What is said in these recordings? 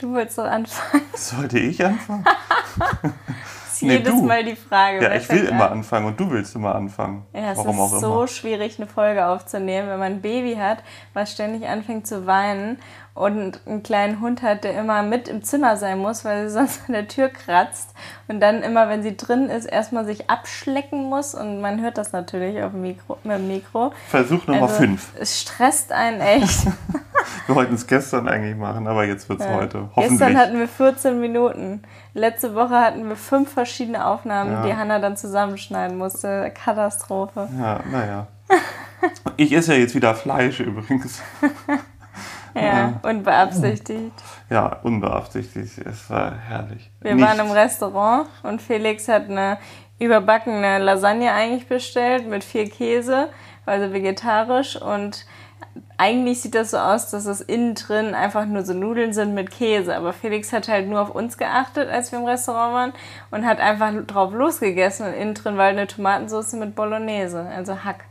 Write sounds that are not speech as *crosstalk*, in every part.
Du wolltest doch anfangen. *laughs* Sollte ich anfangen? *laughs* ist nee, jedes du. Mal die Frage. Ja, ich will immer anfangen und du willst immer anfangen. Ja, es Warum ist auch so immer. schwierig, eine Folge aufzunehmen, wenn man ein Baby hat, was ständig anfängt zu weinen und einen kleinen Hund hat, der immer mit im Zimmer sein muss, weil sie *laughs* sonst an der Tür kratzt und dann immer, wenn sie drin ist, erstmal sich abschlecken muss und man hört das natürlich auf dem Mikro, mit dem Mikro. Versuch Nummer also, fünf. Es stresst einen echt. *laughs* wir wollten es gestern eigentlich machen, aber jetzt wird es ja. heute. Gestern hatten wir 14 Minuten. Letzte Woche hatten wir fünf verschiedene Aufnahmen, ja. die Hanna dann zusammenschneiden musste. Katastrophe. Ja, naja. *laughs* Ich esse ja jetzt wieder Fleisch übrigens. *laughs* Ja, unbeabsichtigt. Ja, unbeabsichtigt. Es war herrlich. Wir Nicht. waren im Restaurant und Felix hat eine überbackene Lasagne eigentlich bestellt mit viel Käse, also vegetarisch und eigentlich sieht das so aus, dass es innen drin einfach nur so Nudeln sind mit Käse. Aber Felix hat halt nur auf uns geachtet, als wir im Restaurant waren und hat einfach drauf losgegessen. Und innen drin war eine Tomatensauce mit Bolognese, also Hack.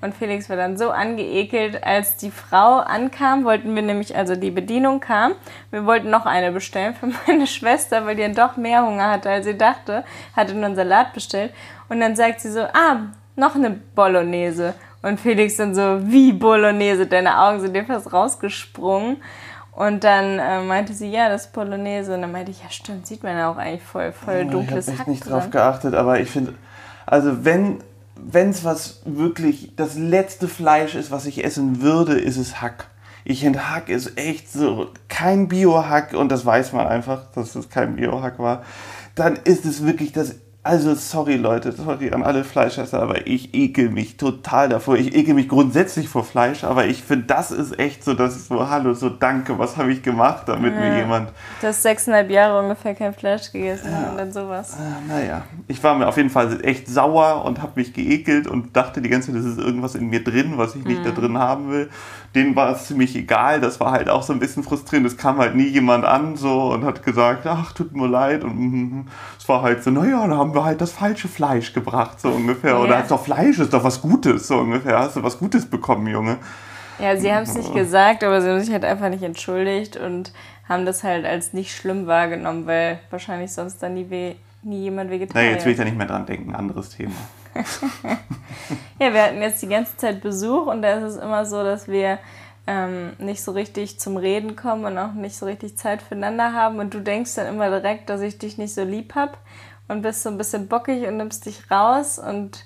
Und Felix war dann so angeekelt, als die Frau ankam, wollten wir nämlich, also die Bedienung kam, wir wollten noch eine bestellen für *laughs* meine Schwester, weil die dann doch mehr Hunger hatte, als sie dachte, hatte nur einen Salat bestellt. Und dann sagt sie so, ah, noch eine Bolognese. Und Felix dann so, wie Bolognese? Deine Augen sind dir fast rausgesprungen. Und dann äh, meinte sie, ja, das Bolognese. Und dann meinte ich, ja stimmt, sieht man ja auch eigentlich voll, voll dunkles Ich habe nicht drauf geachtet, aber ich finde, also wenn wenn es was wirklich das letzte Fleisch ist, was ich essen würde, ist es Hack. Ich finde, Hack ist echt so kein Bio-Hack und das weiß man einfach, dass es kein Bio-Hack war. Dann ist es wirklich das also sorry Leute, sorry an alle Fleischesser, aber ich ekel mich total davor. Ich ekel mich grundsätzlich vor Fleisch, aber ich finde, das ist echt so, das ist so, hallo, so danke, was habe ich gemacht, damit ja. mir jemand... Du hast sechseinhalb Jahre ungefähr kein Fleisch gegessen ja. und dann sowas. Naja, ich war mir auf jeden Fall echt sauer und habe mich geekelt und dachte die ganze Zeit, das ist irgendwas in mir drin, was ich nicht mhm. da drin haben will denen war es ziemlich egal. Das war halt auch so ein bisschen frustrierend. Es kam halt nie jemand an so und hat gesagt, ach, tut mir leid. Und mm, es war halt so, naja, da haben wir halt das falsche Fleisch gebracht, so ungefähr. Ja. Oder ist doch Fleisch, ist doch was Gutes, so ungefähr. Hast du was Gutes bekommen, Junge? Ja, sie haben es nicht gesagt, aber sie haben sich halt einfach nicht entschuldigt und haben das halt als nicht schlimm wahrgenommen, weil wahrscheinlich sonst dann nie, nie jemand Vegetarier. Na, jetzt will ich da nicht mehr dran denken, anderes Thema. *laughs* ja, wir hatten jetzt die ganze Zeit Besuch und da ist es immer so, dass wir ähm, nicht so richtig zum Reden kommen und auch nicht so richtig Zeit füreinander haben und du denkst dann immer direkt, dass ich dich nicht so lieb habe und bist so ein bisschen bockig und nimmst dich raus und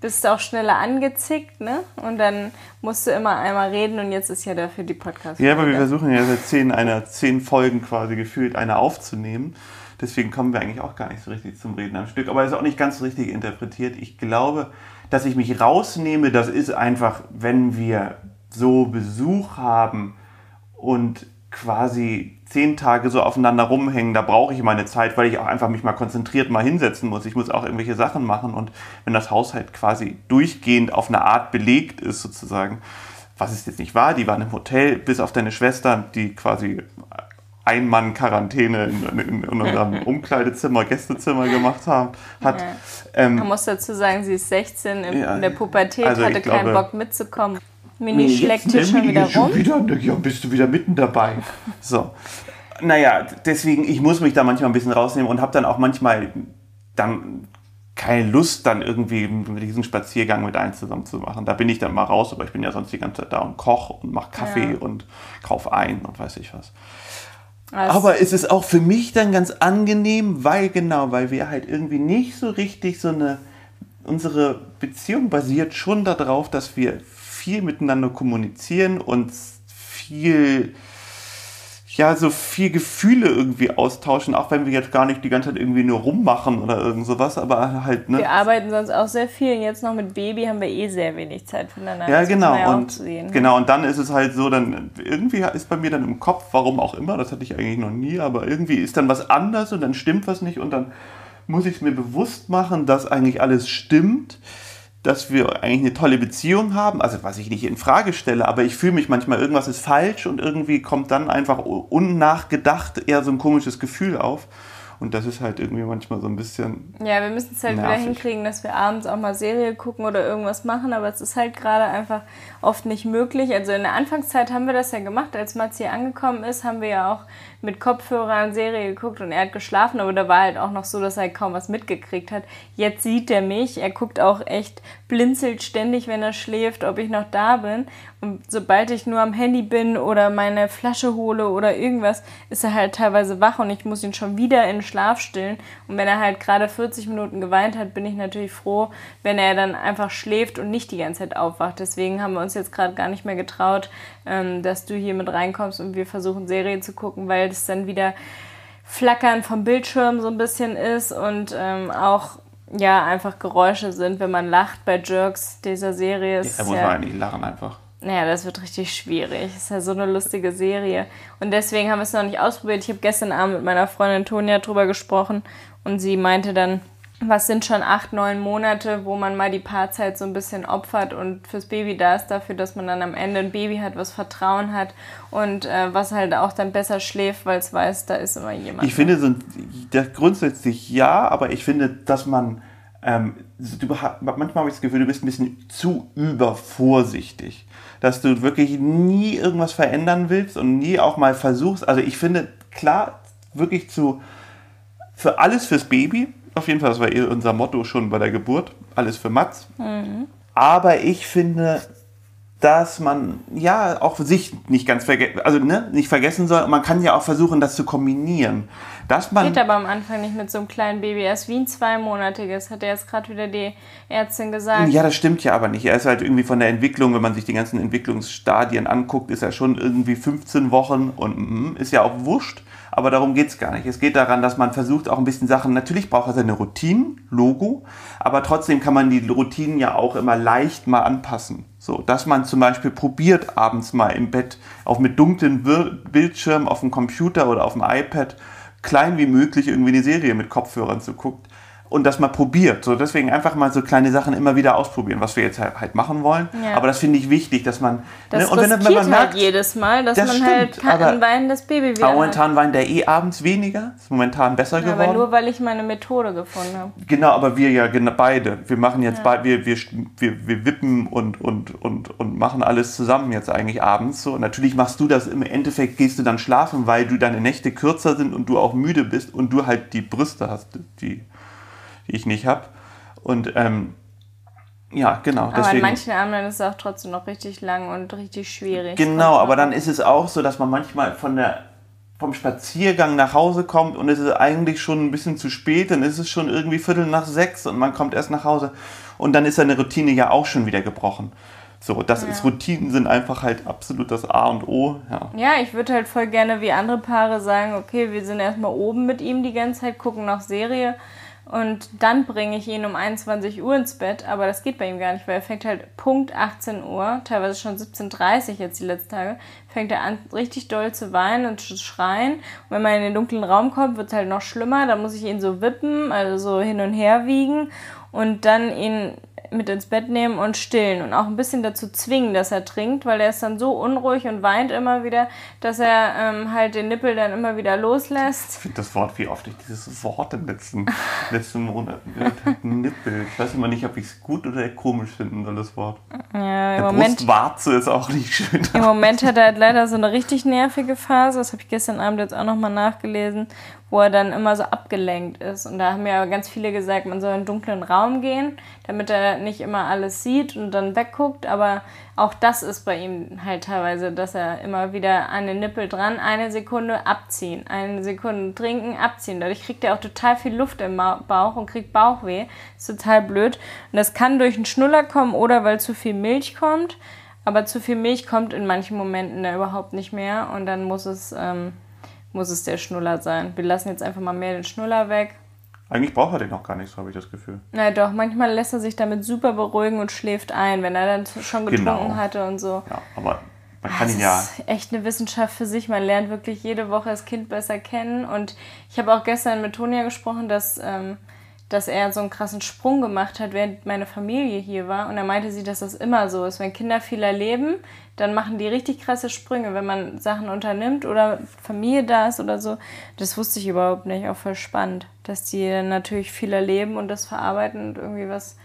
bist auch schneller angezickt, ne? Und dann musst du immer einmal reden und jetzt ist ja dafür die Podcast. Ja, aber wir versuchen ja seit zehn, einer, zehn Folgen quasi gefühlt eine aufzunehmen. Deswegen kommen wir eigentlich auch gar nicht so richtig zum Reden am Stück. Aber es ist auch nicht ganz richtig interpretiert. Ich glaube, dass ich mich rausnehme, das ist einfach, wenn wir so Besuch haben und quasi zehn Tage so aufeinander rumhängen, da brauche ich meine Zeit, weil ich auch einfach mich mal konzentriert mal hinsetzen muss. Ich muss auch irgendwelche Sachen machen und wenn das Haushalt quasi durchgehend auf eine Art belegt ist sozusagen, was es jetzt nicht war, die waren im Hotel, bis auf deine Schwester, die quasi ein-Mann-Quarantäne in, in, in, unserem *laughs* Umkleidezimmer, Gästezimmer gemacht haben, hat. Ja. Ähm, Man muss dazu sagen, sie ist 16, in, ja, der Pubertät, also hatte keinen glaube, Bock mitzukommen. Mini nee, schlägt hier schon wieder rum. Wieder, ja, bist du wieder mitten dabei. *laughs* So. Naja, deswegen, ich muss mich da manchmal ein bisschen rausnehmen und habe dann auch manchmal dann keine Lust, dann irgendwie diesen Spaziergang mit einem zusammen zu machen. Da bin ich dann mal raus, aber ich bin ja sonst die ganze Zeit da und koche und mache Kaffee ja. und kaufe ein und weiß ich was. Aber es ist auch für mich dann ganz angenehm, weil genau, weil wir halt irgendwie nicht so richtig so eine, unsere Beziehung basiert schon darauf, dass wir viel miteinander kommunizieren und viel ja, so viel Gefühle irgendwie austauschen, auch wenn wir jetzt gar nicht die ganze Zeit irgendwie nur rummachen oder irgend sowas, aber halt, ne? Wir arbeiten sonst auch sehr viel und jetzt noch mit Baby haben wir eh sehr wenig Zeit füreinander. Ja, genau. Ja und, sehen, genau, und dann ist es halt so, dann irgendwie ist bei mir dann im Kopf, warum auch immer, das hatte ich eigentlich noch nie, aber irgendwie ist dann was anders und dann stimmt was nicht und dann muss ich es mir bewusst machen, dass eigentlich alles stimmt dass wir eigentlich eine tolle Beziehung haben, also was ich nicht in Frage stelle, aber ich fühle mich manchmal, irgendwas ist falsch und irgendwie kommt dann einfach unnachgedacht eher so ein komisches Gefühl auf. Und das ist halt irgendwie manchmal so ein bisschen. Ja, wir müssen es halt nervig. wieder hinkriegen, dass wir abends auch mal Serie gucken oder irgendwas machen, aber es ist halt gerade einfach oft nicht möglich. Also in der Anfangszeit haben wir das ja gemacht, als Mats hier angekommen ist, haben wir ja auch mit Kopfhörern Serie geguckt und er hat geschlafen, aber da war halt auch noch so, dass er kaum was mitgekriegt hat. Jetzt sieht er mich, er guckt auch echt, blinzelt ständig, wenn er schläft, ob ich noch da bin. Und sobald ich nur am Handy bin oder meine Flasche hole oder irgendwas, ist er halt teilweise wach und ich muss ihn schon wieder in Schlaf stillen. Und wenn er halt gerade 40 Minuten geweint hat, bin ich natürlich froh, wenn er dann einfach schläft und nicht die ganze Zeit aufwacht. Deswegen haben wir uns jetzt gerade gar nicht mehr getraut, ähm, dass du hier mit reinkommst und wir versuchen Serien zu gucken, weil das dann wieder Flackern vom Bildschirm so ein bisschen ist und ähm, auch ja einfach Geräusche sind, wenn man lacht bei Jerks dieser Serie. Ja, da muss man eigentlich lachen einfach. Naja, das wird richtig schwierig. Das ist ja so eine lustige Serie. Und deswegen haben wir es noch nicht ausprobiert. Ich habe gestern Abend mit meiner Freundin Tonia drüber gesprochen und sie meinte dann, was sind schon acht, neun Monate, wo man mal die Paarzeit so ein bisschen opfert und fürs Baby da ist, dafür, dass man dann am Ende ein Baby hat, was Vertrauen hat und äh, was halt auch dann besser schläft, weil es weiß, da ist immer jemand. Ich finde, so, das grundsätzlich ja, aber ich finde, dass man ähm, du, manchmal habe ich das Gefühl, du bist ein bisschen zu übervorsichtig, dass du wirklich nie irgendwas verändern willst und nie auch mal versuchst. Also ich finde, klar, wirklich zu, für alles fürs Baby, auf jeden Fall, das war eh unser Motto schon bei der Geburt. Alles für Mats. Mhm. Aber ich finde, dass man ja auch sich nicht ganz vergessen, also ne, nicht vergessen soll. Man kann ja auch versuchen, das zu kombinieren. Dass man Geht aber am Anfang nicht mit so einem kleinen Baby. Er ist wie ein zweimonatiges, hat er jetzt gerade wieder die Ärztin gesagt. Ja, das stimmt ja aber nicht. Er ist halt irgendwie von der Entwicklung, wenn man sich die ganzen Entwicklungsstadien anguckt, ist er schon irgendwie 15 Wochen und mm, ist ja auch wurscht. Aber darum geht es gar nicht. Es geht daran, dass man versucht, auch ein bisschen Sachen, natürlich braucht er seine Routinen, Logo, aber trotzdem kann man die Routinen ja auch immer leicht mal anpassen. So, dass man zum Beispiel probiert, abends mal im Bett, auch mit dunklen Bildschirmen auf dem Computer oder auf dem iPad, klein wie möglich irgendwie eine Serie mit Kopfhörern zu gucken und das mal probiert. So deswegen einfach mal so kleine Sachen immer wieder ausprobieren, was wir jetzt halt, halt machen wollen. Ja. Aber das finde ich wichtig, dass man das ne, und wenn, wenn man halt merkt, jedes Mal, dass das man halt stimmt, halt ein weinendes Baby wieder momentan weint der eh abends weniger, ist momentan besser ja, geworden. Aber nur weil ich meine Methode gefunden habe. Genau, aber wir ja beide, wir machen jetzt ja. beide, wir, wir, wir, wir wippen und, und, und, und machen alles zusammen jetzt eigentlich abends so. Und natürlich machst du das im Endeffekt gehst du dann schlafen, weil du deine Nächte kürzer sind und du auch müde bist und du halt die Brüste hast, die die ich nicht habe. Und ähm, ja, genau. Aber deswegen, in manchen Abenden ist es auch trotzdem noch richtig lang und richtig schwierig. Genau, aber dann ist es auch so, dass man manchmal von der, vom Spaziergang nach Hause kommt und es ist eigentlich schon ein bisschen zu spät, dann ist es schon irgendwie Viertel nach sechs und man kommt erst nach Hause und dann ist seine Routine ja auch schon wieder gebrochen. So, das ja. ist Routinen sind einfach halt absolut das A und O. Ja, ja ich würde halt voll gerne wie andere Paare sagen, okay, wir sind erstmal oben mit ihm die ganze Zeit, gucken nach Serie und dann bringe ich ihn um 21 Uhr ins Bett, aber das geht bei ihm gar nicht, weil er fängt halt Punkt 18 Uhr, teilweise schon 17.30 Uhr jetzt die letzten Tage, fängt er an richtig doll zu weinen und zu schreien. Und wenn man in den dunklen Raum kommt, wird es halt noch schlimmer, da muss ich ihn so wippen, also so hin und her wiegen und dann ihn mit ins Bett nehmen und stillen und auch ein bisschen dazu zwingen, dass er trinkt, weil er ist dann so unruhig und weint immer wieder, dass er ähm, halt den Nippel dann immer wieder loslässt. Ich finde das Wort, wie oft ich dieses Wort im letzten, letzten Monat *laughs* Nippel. Ich weiß immer nicht, ob ich es gut oder komisch finden soll, das Wort. Ja, im Der Moment, Brustwarze ist auch nicht schön. Im Moment hat er halt leider so eine richtig nervige Phase, das habe ich gestern Abend jetzt auch nochmal nachgelesen, wo er dann immer so abgelenkt ist. Und da haben ja ganz viele gesagt, man soll in einen dunklen Raum gehen, damit er nicht immer alles sieht und dann wegguckt. Aber auch das ist bei ihm halt teilweise, dass er immer wieder an den Nippel dran, eine Sekunde abziehen, eine Sekunde trinken, abziehen. Dadurch kriegt er auch total viel Luft im Bauch und kriegt Bauchweh. Ist total blöd. Und das kann durch einen Schnuller kommen oder weil zu viel Milch kommt. Aber zu viel Milch kommt in manchen Momenten da überhaupt nicht mehr und dann muss es ähm, muss es der Schnuller sein. Wir lassen jetzt einfach mal mehr den Schnuller weg. Eigentlich braucht er den noch gar nicht, so habe ich das Gefühl. Na doch, manchmal lässt er sich damit super beruhigen und schläft ein, wenn er dann schon getrunken genau. hatte und so. Ja, aber man kann das ihn ja. Das ist echt eine Wissenschaft für sich. Man lernt wirklich jede Woche das Kind besser kennen. Und ich habe auch gestern mit Tonia gesprochen, dass ähm, dass er so einen krassen Sprung gemacht hat, während meine Familie hier war. Und er meinte sie, dass das immer so ist. Wenn Kinder viel erleben, dann machen die richtig krasse Sprünge, wenn man Sachen unternimmt oder Familie da ist oder so. Das wusste ich überhaupt nicht. Auch voll spannend, dass die dann natürlich viel erleben und das verarbeiten und irgendwie was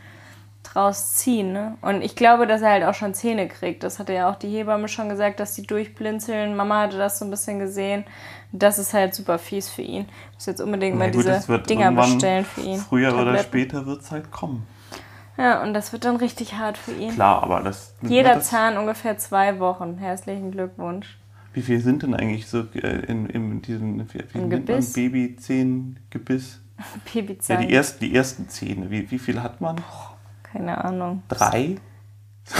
draus ziehen. Ne? Und ich glaube, dass er halt auch schon Zähne kriegt. Das hatte ja auch die Hebamme schon gesagt, dass die durchblinzeln. Mama hatte das so ein bisschen gesehen. Das ist halt super fies für ihn. Ich muss jetzt unbedingt mal gut, diese Dinger bestellen für ihn. Früher oder Tabletten. später wird es halt kommen. Ja, und das wird dann richtig hart für ihn. Klar, aber das. Jeder das, Zahn ungefähr zwei Wochen. Herzlichen Glückwunsch. Wie viel sind denn eigentlich so äh, in, in diesem? Babyzähnen-Gebiss? *laughs* Ja, Babyzahn. die ersten, die ersten Zähne. Wie, wie viel hat man? Keine Ahnung. Drei?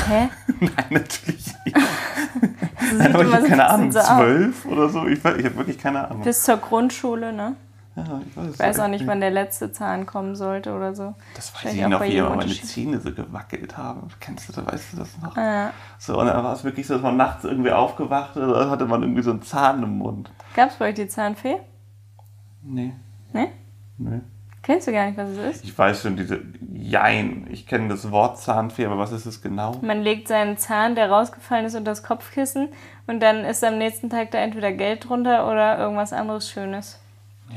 Hä? *laughs* Nein, natürlich nicht. *laughs* Nein, aber ich habe keine ein Ahnung, so zwölf oder so. Ich, ich habe wirklich keine Ahnung. Bis zur Grundschule, ne? Ja, ich weiß, Ich weiß auch nicht, wann der letzte Zahn kommen sollte oder so. Das weiß ich noch, wie meine. Zähne so gewackelt haben. Kennst du das? Weißt du das noch? Ja. So, und dann war es wirklich so, dass man nachts irgendwie aufgewacht ist, da hatte man irgendwie so einen Zahn im Mund. Gab's bei euch die Zahnfee? Nee, Ne? nee. Kennst du gar nicht, was es ist? Ich weiß schon, diese Jein. Ich kenne das Wort Zahnfee, aber was ist es genau? Man legt seinen Zahn, der rausgefallen ist, unter das Kopfkissen und dann ist am nächsten Tag da entweder Geld drunter oder irgendwas anderes Schönes.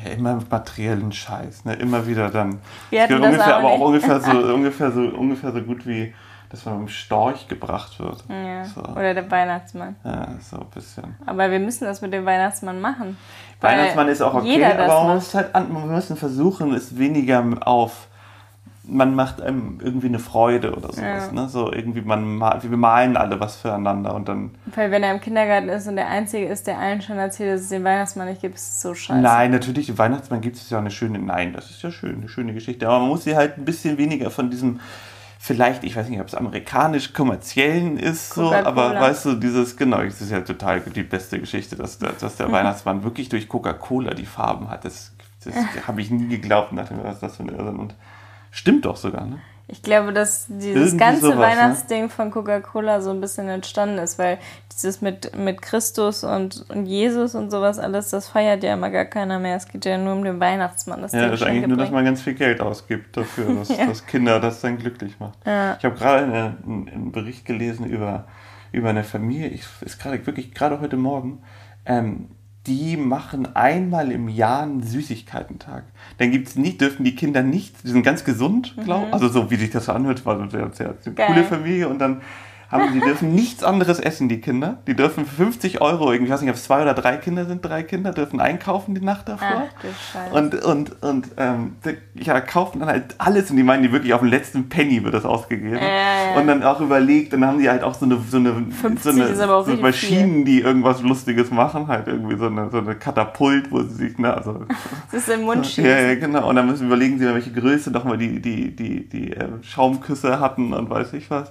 Ja, immer mit materiellen Scheiß, ne? Immer wieder dann. Wir hatten das ungefähr, auch aber auch ungefähr so, *laughs* ungefähr so, ungefähr so gut wie, dass man mit dem Storch gebracht wird. Ja. So. Oder der Weihnachtsmann. Ja, so ein bisschen. Aber wir müssen das mit dem Weihnachtsmann machen. Weihnachtsmann ist auch okay, aber man muss halt an, wir müssen versuchen, es weniger auf. Man macht einem irgendwie eine Freude oder sowas. Ja. Ne? So irgendwie, man mal, wir malen alle was füreinander und dann. Weil wenn er im Kindergarten ist und der Einzige ist, der allen schon erzählt, dass es den Weihnachtsmann nicht gibt, ist es so scheiße. Nein, natürlich, im Weihnachtsmann gibt es ja eine schöne. Nein, das ist ja schön, eine schöne Geschichte. Aber man muss sie halt ein bisschen weniger von diesem. Vielleicht, ich weiß nicht, ob es amerikanisch kommerziellen ist, so, aber weißt du, dieses, genau, das ist ja total die beste Geschichte, dass, der- dass der Weihnachtsmann wirklich durch Coca-Cola die Farben hat. Das, das habe ich nie geglaubt mir, was das für eine Irrsinn. Und stimmt doch sogar, ne? Ich glaube, dass dieses Irgendwie ganze sowas, ne? Weihnachtsding von Coca-Cola so ein bisschen entstanden ist, weil dieses mit, mit Christus und, und Jesus und sowas alles, das feiert ja immer gar keiner mehr. Es geht ja nur um den Weihnachtsmann. Das Ja, das ist eigentlich nur, dass man ganz viel Geld ausgibt dafür, *laughs* dass, Ja. dass Kinder das dann glücklich macht. Ja. Ich habe gerade eine- einen, einen Bericht gelesen über, über eine Familie, ich, ist gerade wirklich gerade heute Morgen, ähm, die machen einmal im Jahr einen Süßigkeitentag. Dann gibt's nicht, dürfen die Kinder nicht, die sind ganz gesund, glaube ich, also so wie sich das so anhört, war eine sehr, Mhm. Coole Familie und dann haben die dürfen nichts anderes essen, die Kinder. Die dürfen für 50 Euro, irgendwie, ich weiß nicht, ob es zwei oder drei Kinder sind, drei Kinder, dürfen einkaufen die Nacht davor. Ach du Scheiße. Und, und, und ähm, die- ja, kaufen dann halt alles und die meinen, die wirklich auf den letzten Penny wird das ausgegeben. Ja, ja. Und dann auch überlegt, dann haben die halt auch so eine, so eine, 50 so eine so Maschinen, die irgendwas Lustiges machen, halt irgendwie so eine, so eine Katapult, wo sie sich, ne, also. *laughs* das ist im Mund Ja, schießen. ja, genau. Und dann müssen überlegen sie, welche Größe nochmal die, die, die, die äh, Schaumküsse hatten und weiß ich was.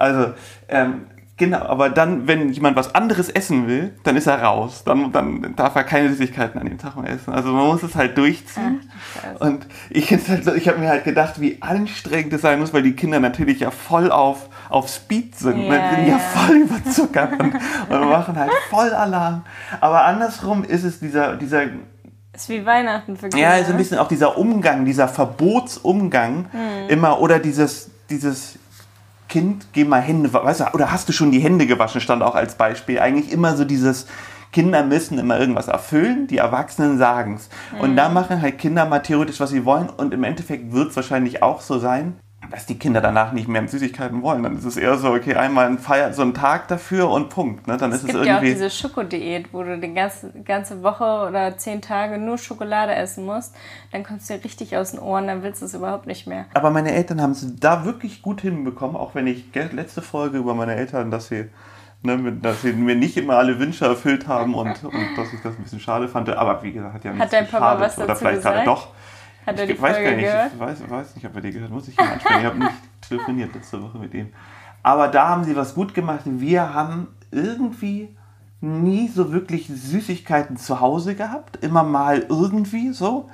Also, ähm, genau, aber dann, wenn jemand was anderes essen will, dann ist er raus. Dann, dann darf er keine Süßigkeiten an dem Tag mehr essen. Also man muss es halt durchziehen. Und ich, halt, so- ich habe mir halt gedacht, wie anstrengend es sein muss, weil die Kinder natürlich ja voll auf, auf Speed sind. ne? Ja, Die sind ja, ja. voll überzuckert und, und machen halt voll Alarm. Aber andersrum ist es dieser, dieser Ist wie Weihnachten für Kinder. ja, also ein bisschen auch dieser Umgang, dieser Verbotsumgang immer oder dieses, dieses Kind, geh mal Hände, weißt du, oder hast du schon die Hände gewaschen, stand auch als Beispiel. Eigentlich immer so dieses, Kinder müssen immer irgendwas erfüllen, die Erwachsenen sagen es. Und da machen halt Kinder mal theoretisch, was sie wollen und im Endeffekt wird es wahrscheinlich auch so sein, dass die Kinder danach nicht mehr Süßigkeiten wollen. Dann ist es eher so, okay, einmal ein Feier, so ein Tag dafür und Punkt. Ne? Dann Es ist gibt es ja auch irgendwie. diese Schokodiät, wo du die ganze, ganze Woche oder zehn Tage nur Schokolade essen musst. Dann kommst du dir richtig aus den Ohren, dann willst du es überhaupt nicht mehr. Aber meine Eltern haben es da wirklich gut hinbekommen, auch wenn ich letzte Folge über meine Eltern, dass sie, ne, dass sie mir nicht immer alle Wünsche erfüllt haben und, und dass ich das ein bisschen schade fand. Aber wie gesagt, hat ja nichts dein Papa was Oder dazu vielleicht gerade gesagt? doch. Hat er die Ich weiß Folge gar nicht, gehört? ich weiß, weiß nicht, ob er die gehört. Muss ich ihn ansprechen. Ich habe nicht *laughs* telefoniert letzte Woche mit ihm. Aber da haben sie was gut gemacht. Wir haben irgendwie nie so wirklich Süßigkeiten zu Hause gehabt. Immer mal irgendwie so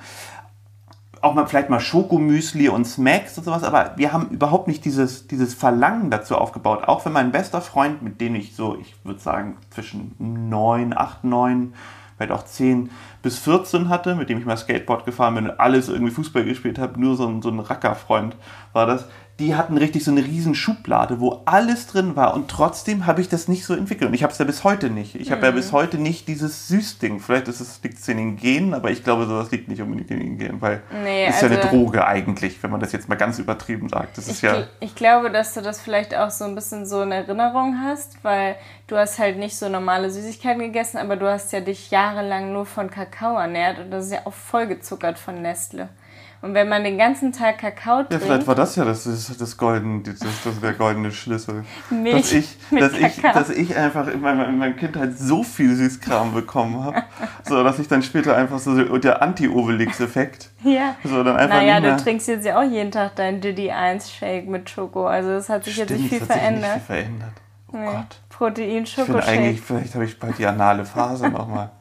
auch mal vielleicht mal Schokomüsli und Smacks und sowas, aber wir haben überhaupt nicht dieses, dieses Verlangen dazu aufgebaut. Auch wenn mein bester Freund, mit dem ich so, ich würde sagen, zwischen neun, acht, neun, vielleicht auch zehn bis 14 hatte, mit dem ich mal Skateboard gefahren bin und alles irgendwie Fußball gespielt habe, nur so ein, so ein Rackerfreund war das die hatten richtig so eine riesen Schublade, wo alles drin war und trotzdem habe ich das nicht so entwickelt und ich habe es ja bis heute nicht. Ich habe ja bis mhm. heute nicht dieses Süßding. Vielleicht ist es, liegt es in den Genen, aber ich glaube, sowas liegt nicht unbedingt in den Genen, weil nee, ist also, ja eine also Droge eigentlich, wenn man das jetzt mal ganz übertrieben sagt. Das ist ich, ja ich glaube, dass du das vielleicht auch so ein bisschen so in Erinnerung hast, weil du hast halt nicht so normale Süßigkeiten gegessen, aber du hast ja dich jahrelang nur von Kakao ernährt und das ist ja auch vollgezuckert von Nestle. Und wenn man den ganzen Tag Kakao trinkt. Ja, vielleicht war das ja das, das, das, Golden, das, das der goldene Schlüssel. Milch dass ich, *laughs* mit dass ich, dass ich einfach in meiner, in meiner Kindheit so viel Süßkram bekommen habe, so dass ich dann später einfach so der Anti-Obelix-Effekt. Ja. So, dann einfach naja, du trinkst jetzt ja auch jeden Tag dein Diddy 1 Shake mit Schoko. Also es hat sich Stimmt, jetzt nicht viel verändert. Sich nicht viel verändert. Oh nee. Gott. Protein, Schoko. Ich eigentlich, vielleicht habe ich bald die anale Phase nochmal. *laughs*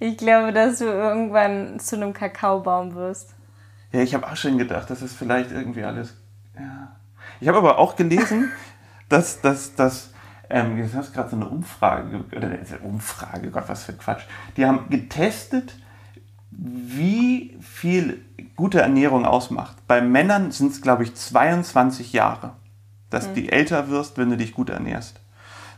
Ich glaube, dass du irgendwann zu einem Kakaobaum wirst. Ja, ich habe auch schon gedacht, das ist vielleicht irgendwie alles. Ja. Ich habe aber auch gelesen, *laughs* dass, dass, dass ähm, jetzt hast du gerade so eine Umfrage, oder eine Umfrage, Gott, was für Quatsch. Die haben getestet, wie viel gute Ernährung ausmacht. Bei Männern sind es, glaube ich, 22 Jahre, dass mhm. du älter wirst, wenn du dich gut ernährst.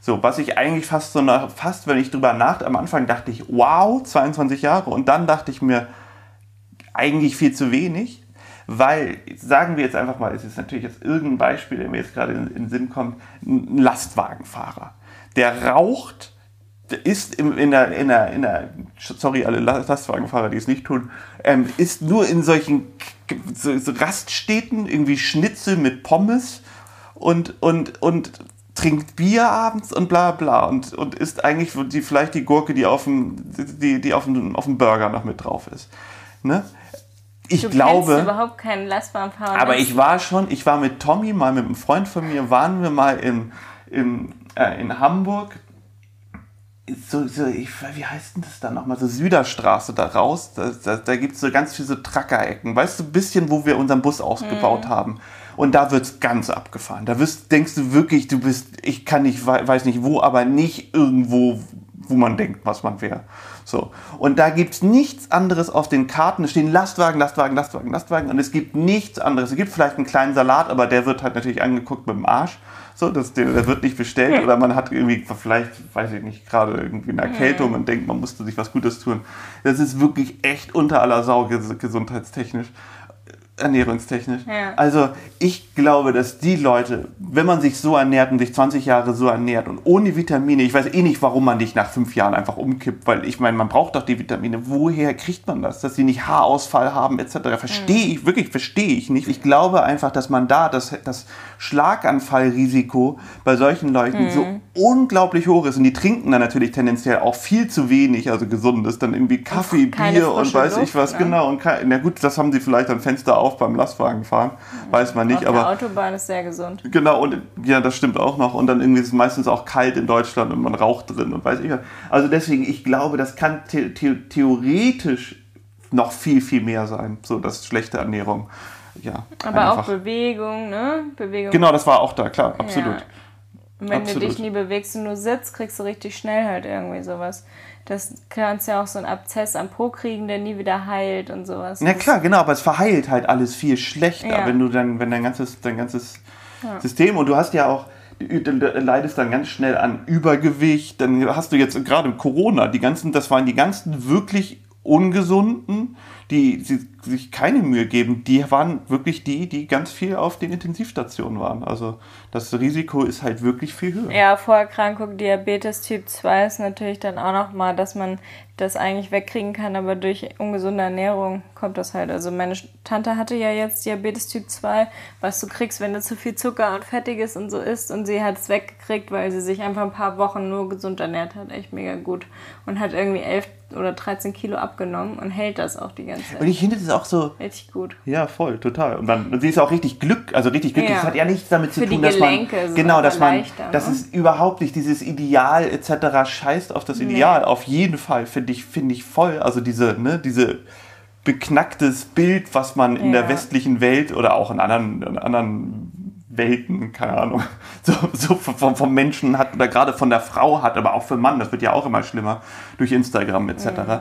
So, was ich eigentlich fast so nach, fast, wenn ich drüber nach, am Anfang dachte ich, wow, 22 Jahre. Und dann dachte ich mir, eigentlich viel zu wenig. Weil, sagen wir jetzt einfach mal, es ist natürlich jetzt irgendein Beispiel, der mir jetzt gerade in, in den Sinn kommt, ein Lastwagenfahrer. Der raucht, ist in, in, der, in, der, in der, sorry, alle Lastwagenfahrer, die es nicht tun, ähm, ist nur in solchen so, Raststätten irgendwie Schnitzel mit Pommes und, und, und trinkt Bier abends und bla bla und, und isst eigentlich die, vielleicht die Gurke, die auf dem, die, die auf, dem, auf dem Burger noch mit drauf ist. Ne? Ich du glaube. überhaupt keinen Lastwagenfahrer. Aber ich war schon, ich war mit Tommy, mal mit einem Freund von mir, waren wir mal in, in, äh, in Hamburg. So, so ich, wie heißt denn das da nochmal? So Süderstraße da raus. Da, da, da gibt es so ganz viele so Trackerecken. Weißt du, ein bisschen, wo wir unseren Bus ausgebaut hm. haben. Und da wird es ganz abgefahren. Da wirst, denkst du wirklich, du bist, ich kann nicht, weiß nicht wo, aber nicht irgendwo, wo man denkt, was man wäre. So. Und da gibt es nichts anderes auf den Karten. Es stehen Lastwagen, Lastwagen, Lastwagen, Lastwagen und es gibt nichts anderes. Es gibt vielleicht einen kleinen Salat, aber der wird halt natürlich angeguckt mit dem Arsch. So, das, der, der wird nicht bestellt *laughs* oder man hat irgendwie vielleicht, weiß ich nicht, gerade irgendwie eine Erkältung und denkt, man musste sich was Gutes tun. Das ist wirklich echt unter aller Sau gesundheitstechnisch ernährungstechnisch. Ja. Also ich glaube, dass die Leute, wenn man sich so ernährt und sich 20 Jahre so ernährt und ohne Vitamine, ich weiß eh nicht, warum man nicht nach fünf Jahren einfach umkippt, weil ich meine, man braucht doch die Vitamine. Woher kriegt man das? Dass sie nicht Haarausfall haben etc. Verstehe mhm. ich, wirklich verstehe ich nicht. Ich glaube einfach, dass man da das, das Schlaganfallrisiko bei solchen Leuten mhm. so unglaublich hoch ist. Und die trinken dann natürlich tendenziell auch viel zu wenig, also gesundes, dann irgendwie Kaffee, Bier und weiß Luft, ich was, ne? genau. Und na gut, das haben sie vielleicht am Fenster auf beim Lastwagenfahren, mhm. weiß man nicht. Auf aber der Autobahn ist sehr gesund. Genau, und ja, das stimmt auch noch. Und dann irgendwie ist es meistens auch kalt in Deutschland und man raucht drin und weiß ich was. Also deswegen, ich glaube, das kann the the theoretisch noch viel, viel mehr sein, so das schlechte Ernährung. Ja, aber einfach. auch Bewegung, ne? Bewegung. Genau, das war auch da, klar, absolut. Ja. Und wenn Absolut. du dich nie bewegst und nur sitzt, kriegst du richtig schnell halt irgendwie sowas. Das kannst ja auch so einen Abzess am Po kriegen, der nie wieder heilt und sowas. Ja klar, genau, aber es verheilt halt alles viel schlechter, ja. wenn du dann, wenn dein ganzes, dein ganzes ja. System und du hast ja auch, du leidest dann ganz schnell an Übergewicht, dann hast du jetzt gerade Corona, die ganzen, das waren die ganzen wirklich ungesunden, die, sich keine Mühe geben, die waren wirklich die, die ganz viel auf den Intensivstationen waren. Also das Risiko ist halt wirklich viel höher. Ja, Vorerkrankung Diabetes Typ 2 ist natürlich dann auch nochmal, dass man das eigentlich wegkriegen kann, aber durch ungesunde Ernährung kommt das halt. Also meine Tante hatte ja jetzt Diabetes Typ 2, was du kriegst, wenn du zu viel Zucker und Fettiges und so isst und sie hat es weggekriegt, weil sie sich einfach ein paar Wochen nur gesund ernährt hat. Echt mega gut. Und hat irgendwie 11 oder 13 Kilo abgenommen und hält das auch die ganze Zeit. Und ich finde das auch so... Richtig gut. Ja, voll, total. Und dann, und sie ist auch richtig Glück, also richtig glücklich. Ja. Das hat ja nichts damit zu Für tun, dass man... So genau, dass man... Das ne? ist überhaupt nicht dieses Ideal etc. scheißt auf das Ideal. Nee. Auf jeden Fall finde ich, finde ich voll. Also diese, ne, diese beknacktes Bild, was man in ja. der westlichen Welt oder auch in anderen, in anderen Welten, keine Ahnung, *laughs* so, so vom, vom Menschen hat oder gerade von der Frau hat, aber auch für Mann, das wird ja auch immer schlimmer durch Instagram etc. Mhm.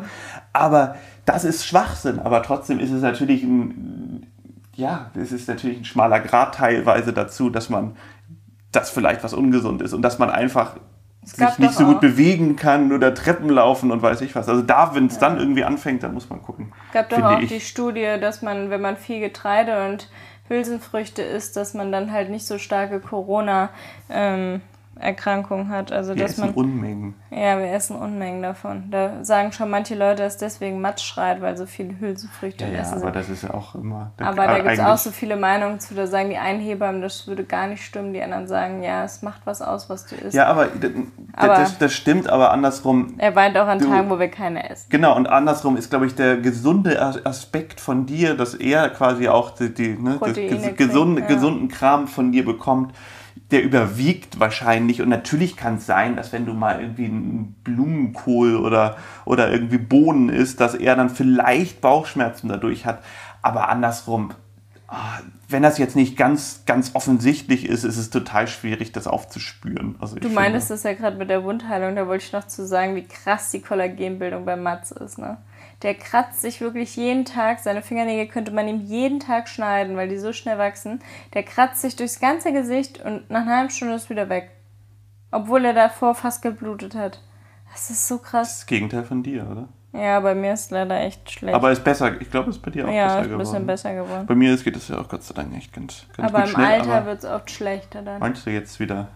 Aber das ist Schwachsinn, aber trotzdem ist es natürlich ein, ja, es ist natürlich ein schmaler Grad teilweise dazu, dass man das vielleicht was ungesund ist und dass man einfach sich nicht so gut bewegen kann oder Treppen laufen und weiß ich was. Also da, wenn es ja. dann irgendwie anfängt, dann muss man gucken. Es gab doch auch ich. die Studie, dass man, wenn man viel Getreide und Hülsenfrüchte isst, dass man dann halt nicht so starke Corona ähm, Erkrankung hat. Also, wir dass essen man, Unmengen. Ja, wir essen Unmengen davon. Da sagen schon manche Leute, dass deswegen Matsch schreit, weil so viele Hülsenfrüchte ja, essen. Ja, aber das ist ja auch immer. Aber da gibt es auch so viele Meinungen zu. Da sagen die einen Hebammen, das würde gar nicht stimmen. Die anderen sagen, ja, es macht was aus, was du isst. Ja, aber, aber das, das, stimmt, aber andersrum. Er weint auch an du, Tagen, wo wir keine essen. Genau, und andersrum ist, glaube ich, der gesunde Aspekt von dir, dass er quasi auch die, die ne, das gesunde, ja. gesunden Kram von dir bekommt der überwiegt wahrscheinlich. Und natürlich kann es sein, dass wenn du mal irgendwie einen Blumenkohl oder, oder irgendwie Bohnen isst, dass er dann vielleicht Bauchschmerzen dadurch hat. Aber andersrum, ah, wenn das jetzt nicht ganz, ganz offensichtlich ist, ist es total schwierig, das aufzuspüren. Also du meintest das ja gerade mit der Wundheilung, da wollte ich noch zu sagen, wie krass die Kollagenbildung bei Mats ist. Ne? Der kratzt sich wirklich jeden Tag. Seine Fingernägel könnte man ihm jeden Tag schneiden, weil die so schnell wachsen. Der kratzt sich durchs ganze Gesicht und nach einer halben Stunde ist wieder weg. Obwohl er davor fast geblutet hat. Das ist so krass. Das ist das Gegenteil von dir, oder? Ja, bei mir ist es leider echt schlecht. Aber ist besser. Ich glaube, es ist bei dir auch ja, besser geworden. Ja, ist ein bisschen besser geworden. Bei mir geht es ja auch Gott sei Dank echt ganz, ganz aber gut schnell. Aber im Alter wird es oft schlechter dann. Meinst du jetzt wieder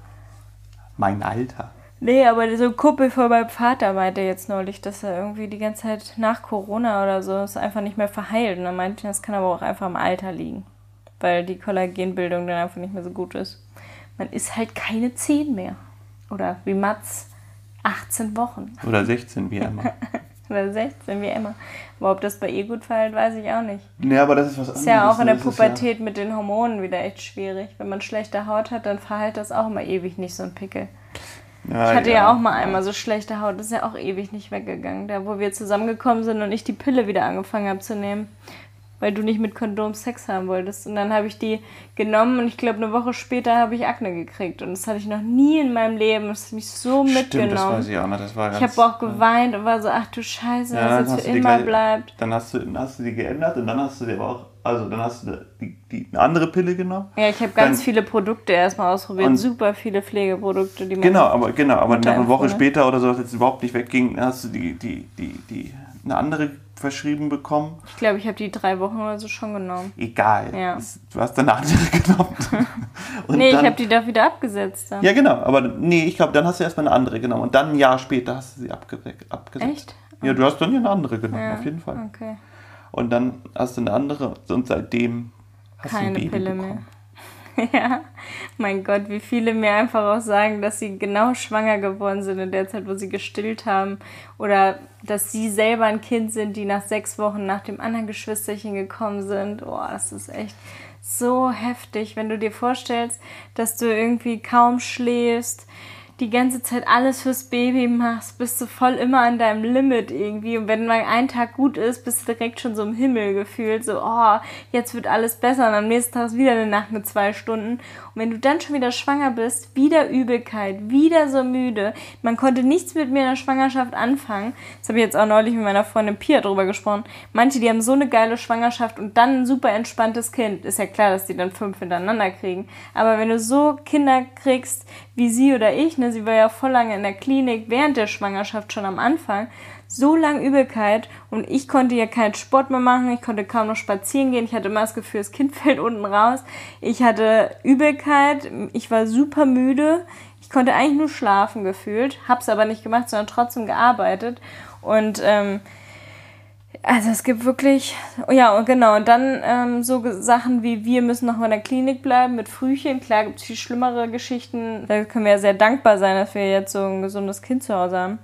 mein Alter? Nee, aber so ein Kumpel von meinem Vater meinte jetzt neulich, dass er irgendwie die ganze Zeit nach Corona oder so ist einfach nicht mehr verheilt. Und er meinte, das kann aber auch einfach im Alter liegen. Weil die Kollagenbildung dann einfach nicht mehr so gut ist. Man ist halt keine 10 mehr. Oder wie Mats, 18 Wochen. Oder 16 wie Emma. *laughs* Oder 16 wie Emma. Aber ob das bei ihr gut verhält, weiß ich auch nicht. Nee, aber das ist was anderes. Ist ja auch in der Pubertät ja mit den Hormonen wieder echt schwierig. Wenn man schlechte Haut hat, dann verhält das auch immer ewig nicht so ein Pickel. Ja, ich hatte ja. ja. auch mal einmal so schlechte Haut, das ist ja auch ewig nicht weggegangen, da wo wir zusammengekommen sind und ich die Pille wieder angefangen habe zu nehmen, weil du nicht mit Kondom Sex haben wolltest. Und dann habe ich die genommen und ich glaube eine Woche später habe ich Akne gekriegt und das hatte ich noch nie in meinem Leben. Das hat mich so Stimmt, mitgenommen. Das weiß ich auch noch. Das war ich habe auch geweint und war so, ach du Scheiße, ja, was jetzt für immer bleibt. Dann hast, du, dann hast du die geändert und dann hast du die aber auch also dann hast du die, die, eine andere Pille genommen. Ja, ich habe ganz dann, viele Produkte erstmal ausprobiert, super viele Pflegeprodukte, die man Genau, aber genau, aber eine Woche später oder so, als es überhaupt nicht wegging, hast du die, die, die, die eine andere verschrieben bekommen. Ich glaube, ich habe die drei Wochen oder so schon genommen. Egal. Ja. Du hast dann eine andere *laughs* genommen. Und nee, dann, ich habe die doch wieder abgesetzt. Dann. Ja, genau. Aber nee, ich glaube, dann hast du erstmal eine andere genommen. Und dann ein Jahr später hast du sie abge abgesetzt. Echt? Ja, du hast dann ja eine andere genommen, ja. auf jeden Fall. Okay. Und dann hast du eine andere und seitdem hast Keine du ein Baby Pille bekommen. mehr. *laughs* ja, mein Gott, wie viele mir einfach auch sagen, dass sie genau schwanger geworden sind in der Zeit, wo sie gestillt haben. Oder dass sie selber ein Kind sind, die nach sechs Wochen nach dem anderen Geschwisterchen gekommen sind. Oh, das ist echt so heftig, wenn du dir vorstellst, dass du irgendwie kaum schläfst, die ganze Zeit alles fürs Baby machst, bist du voll immer an deinem Limit irgendwie. Und wenn mal ein Tag gut ist, bist du direkt schon so im Himmel gefühlt. So, oh, jetzt wird alles besser. Und am nächsten Tag ist wieder eine Nacht mit zwei Stunden. Und wenn du dann schon wieder schwanger bist, wieder Übelkeit, wieder so müde. Man konnte nichts mit mir in der Schwangerschaft anfangen. Das habe ich jetzt auch neulich mit meiner Freundin Pia drüber gesprochen. Manche, die haben so eine geile Schwangerschaft und dann ein super entspanntes Kind. Ist ja klar, dass die dann fünf hintereinander kriegen. Aber wenn du so Kinder kriegst, wie sie oder ich, ne, sie war ja voll lange in der Klinik während der Schwangerschaft schon am Anfang, so lange Übelkeit und ich konnte ja keinen Sport mehr machen, ich konnte kaum noch spazieren gehen, ich hatte immer das Gefühl, das Kind *laughs* fällt unten raus, ich hatte Übelkeit, ich war super müde, ich konnte eigentlich nur schlafen gefühlt, hab's aber nicht gemacht, sondern trotzdem gearbeitet und ähm, also es gibt wirklich, ja genau, und dann ähm, so Sachen wie wir müssen noch in der Klinik bleiben mit Frühchen. Klar gibt es viel schlimmere Geschichten. Da können wir ja sehr dankbar sein, dass wir jetzt so ein gesundes Kind zu Hause haben.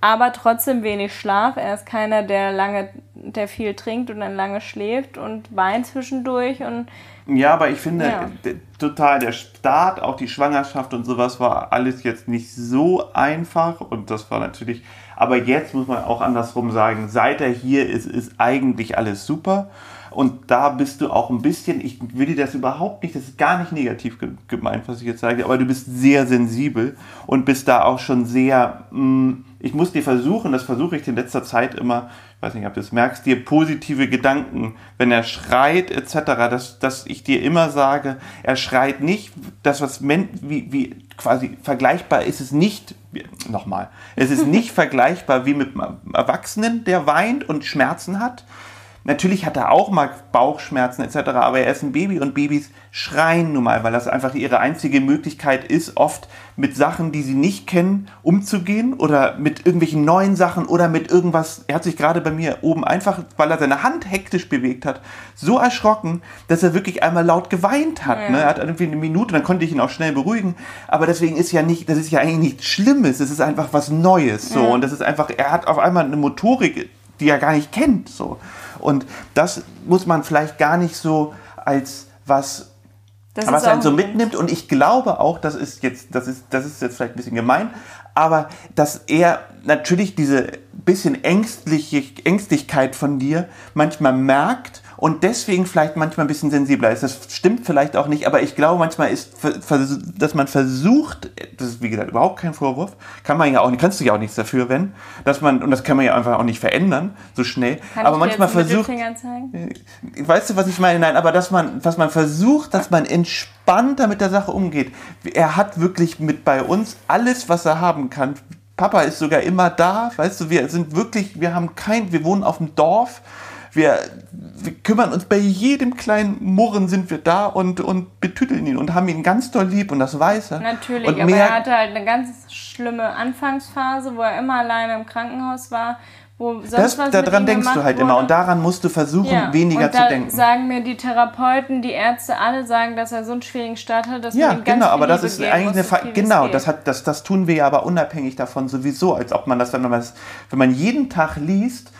Aber trotzdem wenig Schlaf. Er ist keiner, der lange, der viel trinkt und dann lange schläft und weint zwischendurch und ja, aber ich finde ja. total der Start, auch die Schwangerschaft und sowas war alles jetzt nicht so einfach und das war natürlich aber jetzt muss man auch andersrum sagen, seit er hier ist, ist eigentlich alles super. Und da bist du auch ein bisschen, ich will dir das überhaupt nicht, das ist gar nicht negativ gemeint, was ich jetzt sage, aber du bist sehr sensibel und bist da auch schon sehr, mm, ich muss dir versuchen, das versuche ich in letzter Zeit immer, ich weiß nicht, ob du es merkst, dir positive Gedanken, wenn er schreit etc., dass, dass ich dir immer sage, er schreit nicht, das was wie, wie quasi vergleichbar ist es nicht, nochmal, es ist nicht *laughs* vergleichbar wie mit einem Erwachsenen, der weint und Schmerzen hat, Natürlich hat er auch mal Bauchschmerzen etc., aber er ist ein Baby und Babys schreien nun mal, weil das einfach ihre einzige Möglichkeit ist, oft mit Sachen, die sie nicht kennen, umzugehen oder mit irgendwelchen neuen Sachen oder mit irgendwas. Er hat sich gerade bei mir oben einfach, weil er seine Hand hektisch bewegt hat, so erschrocken, dass er wirklich einmal laut geweint hat. Ja. Ne? Er hat irgendwie eine Minute, dann konnte ich ihn auch schnell beruhigen. Aber deswegen ist ja nicht, das ist ja eigentlich nichts Schlimmes, es ist einfach was Neues. So. Ja. Und das ist einfach, er hat auf einmal eine Motorik, die er gar nicht kennt. So. Und das muss man vielleicht gar nicht so als was, das was einen so mitnimmt. Und ich glaube auch, das ist jetzt, das ist, das ist jetzt vielleicht ein bisschen gemein, aber dass er natürlich diese bisschen ängstliche Ängstlichkeit von dir manchmal merkt und deswegen vielleicht manchmal ein bisschen sensibler ist. Das stimmt vielleicht auch nicht, aber ich glaube manchmal ist, dass man versucht, das ist wie gesagt überhaupt kein Vorwurf, kann man ja auch nicht, kannst du ja auch nichts dafür, wenn, dass man, und das kann man ja einfach auch nicht verändern, so schnell, kann aber manchmal versucht? Äh, weißt du, was ich meine? Nein, aber dass man, was man versucht, dass man entspannter mit der Sache umgeht. Er hat wirklich mit bei uns alles, was er haben kann. Papa ist sogar immer da, weißt du, wir sind wirklich, wir haben kein, wir wohnen auf dem Dorf, wir, wir kümmern uns bei jedem kleinen Murren sind wir da und, und betüteln ihn und haben ihn ganz doll lieb und das weiß er. Natürlich, und aber er hatte halt eine ganz schlimme Anfangsphase, wo er immer alleine im Krankenhaus war das, was daran denkst du halt wurde. immer und daran musst du versuchen, ja. weniger und da zu denken. sagen mir die Therapeuten, die Ärzte, alle sagen, dass er so einen schwierigen Start hat, dass ja, man ihm ganz genau, aber das ist eigentlich eine Fa genau, das hat das das tun wir ja aber unabhängig davon sowieso, als ob man das wenn man das, wenn man jeden Tag liest,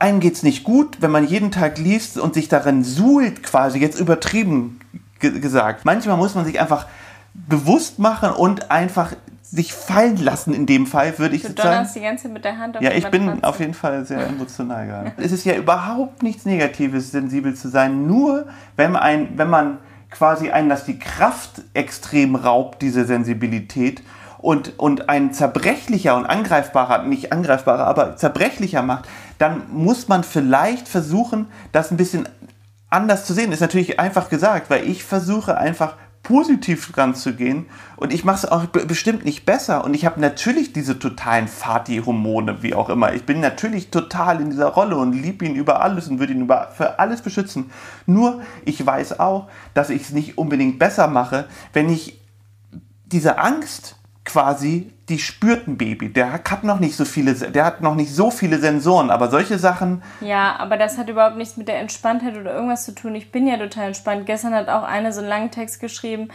einem geht's nicht gut, wenn man jeden Tag liest und sich darin suhlt, quasi jetzt übertrieben gesagt. Manchmal muss man sich einfach bewusst machen und einfach sich fallen lassen in dem Fall, würde ich du sagen. die ganze mit der Hand auf Ja, ich bin Matratze. auf jeden Fall sehr *laughs* emotional gerade. es ist ja überhaupt nichts Negatives, sensibel zu sein, nur wenn man, ein, wenn man quasi einen, dass die Kraft extrem raubt, diese Sensibilität, und, und ein zerbrechlicher und angreifbarer, nicht angreifbarer, aber zerbrechlicher macht, dann muss man vielleicht versuchen, das ein bisschen anders zu sehen. Ist natürlich einfach gesagt, weil ich versuche einfach positiv ranzugehen und ich mache es auch bestimmt nicht besser und ich habe natürlich diese totalen Fati-Hormone, wie auch immer. Ich bin natürlich total in dieser Rolle und liebe ihn über alles und würde ihn über, für alles beschützen. Nur ich weiß auch, dass ich es nicht unbedingt besser mache, wenn ich diese Angst quasi, die spürt ein Baby. Der hat noch nicht so viele, der hat noch nicht so viele Sensoren, aber solche Sachen. Ja, aber das hat überhaupt nichts mit der Entspanntheit oder irgendwas zu tun. Ich bin ja total entspannt. Gestern hat auch eine so einen langen Text geschrieben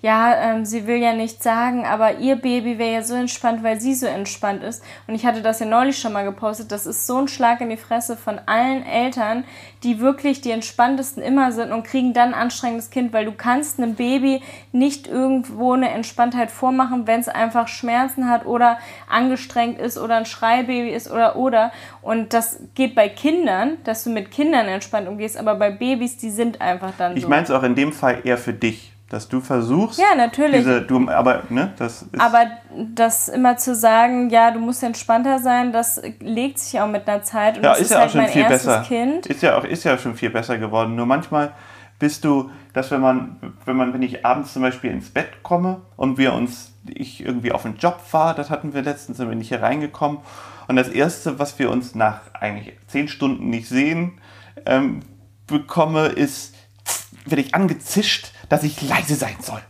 ja, ähm, sie will ja nichts sagen, aber ihr Baby wäre ja so entspannt, weil sie so entspannt ist. Und ich hatte das ja neulich schon mal gepostet. Das ist so ein Schlag in die Fresse von allen Eltern, die wirklich die entspanntesten immer sind und kriegen dann ein anstrengendes Kind, weil du kannst einem Baby nicht irgendwo eine Entspanntheit vormachen, wenn es einfach Schmerzen hat oder angestrengt ist oder ein Schreibaby ist oder oder. Und das geht bei Kindern, dass du mit Kindern entspannt umgehst, aber bei Babys, die sind einfach dann ich so. Ich meine es auch in dem Fall eher für dich dass du versuchst. Ja, natürlich. Diese, du, aber, ne, das ist aber das immer zu sagen, ja, du musst entspannter sein, das legt sich auch mit einer Zeit. Und ja, das ist, ist ja halt auch schon viel besser. Kind. Ist ja auch ist ja schon viel besser geworden. Nur manchmal bist du, dass wenn man, wenn man, wenn ich abends zum Beispiel ins Bett komme und wir uns, ich irgendwie auf den Job war, das hatten wir letztens, sind wir nicht hier reingekommen. Und das erste, was wir uns nach eigentlich zehn Stunden nicht sehen, ähm, bekomme, ist, werde ich angezischt dass ich leise sein soll.